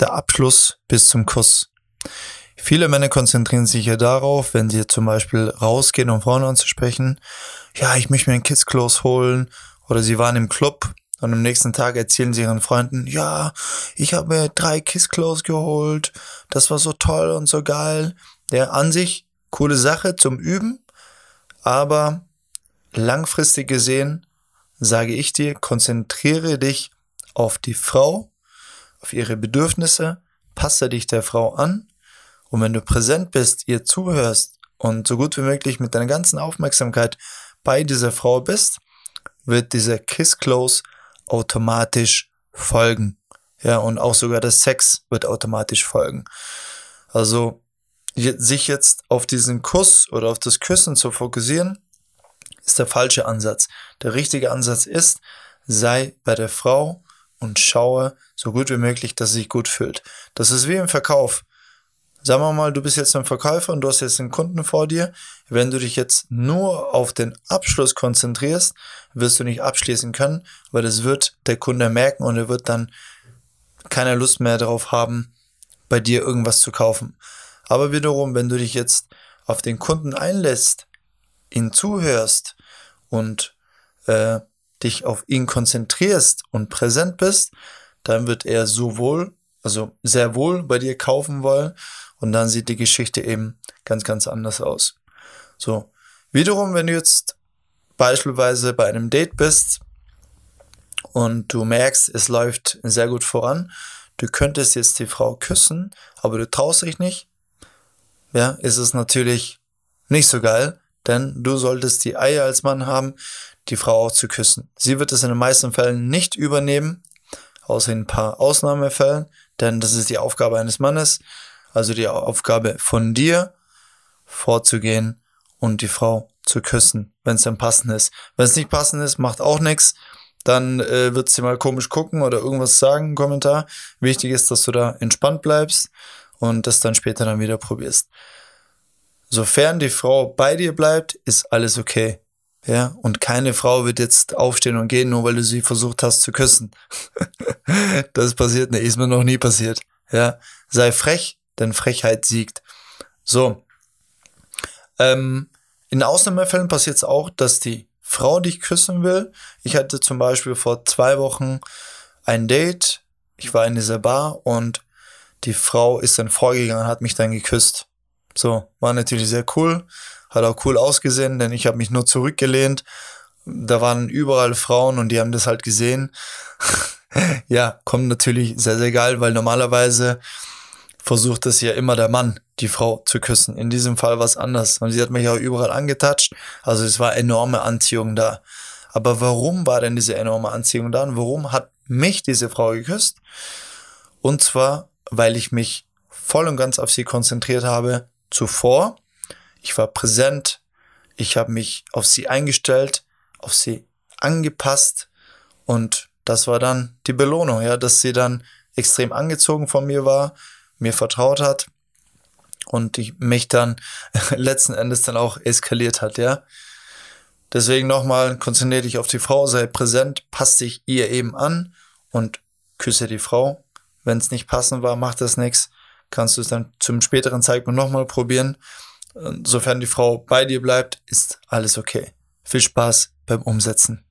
der Abschluss bis zum Kuss. Viele Männer konzentrieren sich ja darauf, wenn sie zum Beispiel rausgehen, um Frauen anzusprechen, ja, ich möchte mir ein Kiss Close holen oder sie waren im Club und am nächsten Tag erzählen sie ihren Freunden, ja, ich habe mir drei Kiss Close geholt, das war so toll und so geil. Ja, an sich coole Sache zum Üben, aber langfristig gesehen sage ich dir, konzentriere dich auf die Frau, auf ihre Bedürfnisse, passe dich der Frau an und wenn du präsent bist, ihr zuhörst und so gut wie möglich mit deiner ganzen Aufmerksamkeit bei dieser Frau bist, wird dieser Kiss Close automatisch folgen. Ja, und auch sogar der Sex wird automatisch folgen. Also, sich jetzt auf diesen Kuss oder auf das Küssen zu fokussieren, ist der falsche Ansatz. Der richtige Ansatz ist, sei bei der Frau und schaue so gut wie möglich, dass sie sich gut fühlt. Das ist wie im Verkauf. Sagen wir mal, du bist jetzt ein Verkäufer und du hast jetzt einen Kunden vor dir. Wenn du dich jetzt nur auf den Abschluss konzentrierst, wirst du nicht abschließen können, weil das wird der Kunde merken und er wird dann keine Lust mehr darauf haben, bei dir irgendwas zu kaufen. Aber wiederum, wenn du dich jetzt auf den Kunden einlässt, ihn zuhörst und äh, dich auf ihn konzentrierst und präsent bist, dann wird er sowohl, also sehr wohl bei dir kaufen wollen und dann sieht die Geschichte eben ganz, ganz anders aus. So. Wiederum, wenn du jetzt beispielsweise bei einem Date bist und du merkst, es läuft sehr gut voran, du könntest jetzt die Frau küssen, aber du traust dich nicht, ja, ist es natürlich nicht so geil, denn du solltest die Eier als Mann haben, die Frau auch zu küssen. Sie wird es in den meisten Fällen nicht übernehmen, außer in ein paar Ausnahmefällen, denn das ist die Aufgabe eines Mannes, also die Aufgabe von dir, vorzugehen und die Frau zu küssen, wenn es dann passend ist. Wenn es nicht passend ist, macht auch nichts. Dann äh, wird sie mal komisch gucken oder irgendwas sagen im Kommentar. Wichtig ist, dass du da entspannt bleibst und das dann später dann wieder probierst. Sofern die Frau bei dir bleibt, ist alles okay. Ja, und keine Frau wird jetzt aufstehen und gehen, nur weil du sie versucht hast zu küssen. das passiert nicht, ist mir noch nie passiert. Ja, sei frech, denn Frechheit siegt. So. Ähm, in Ausnahmefällen passiert es auch, dass die Frau dich küssen will. Ich hatte zum Beispiel vor zwei Wochen ein Date. Ich war in dieser Bar und die Frau ist dann vorgegangen, hat mich dann geküsst. So, war natürlich sehr cool, hat auch cool ausgesehen, denn ich habe mich nur zurückgelehnt. Da waren überall Frauen und die haben das halt gesehen. ja, kommt natürlich sehr, sehr geil, weil normalerweise versucht es ja immer der Mann, die Frau zu küssen. In diesem Fall war es anders. Und sie hat mich auch überall angetatscht. Also es war enorme Anziehung da. Aber warum war denn diese enorme Anziehung da? Und warum hat mich diese Frau geküsst? Und zwar, weil ich mich voll und ganz auf sie konzentriert habe, zuvor. Ich war präsent, ich habe mich auf sie eingestellt, auf sie angepasst und das war dann die Belohnung, ja, dass sie dann extrem angezogen von mir war, mir vertraut hat und ich mich dann letzten Endes dann auch eskaliert hat, ja. Deswegen nochmal, konzentriere dich auf die Frau, sei präsent, passt dich ihr eben an und küsse die Frau. Wenn es nicht passend war, macht das nichts kannst du es dann zum späteren Zeitpunkt nochmal probieren. Sofern die Frau bei dir bleibt, ist alles okay. Viel Spaß beim Umsetzen.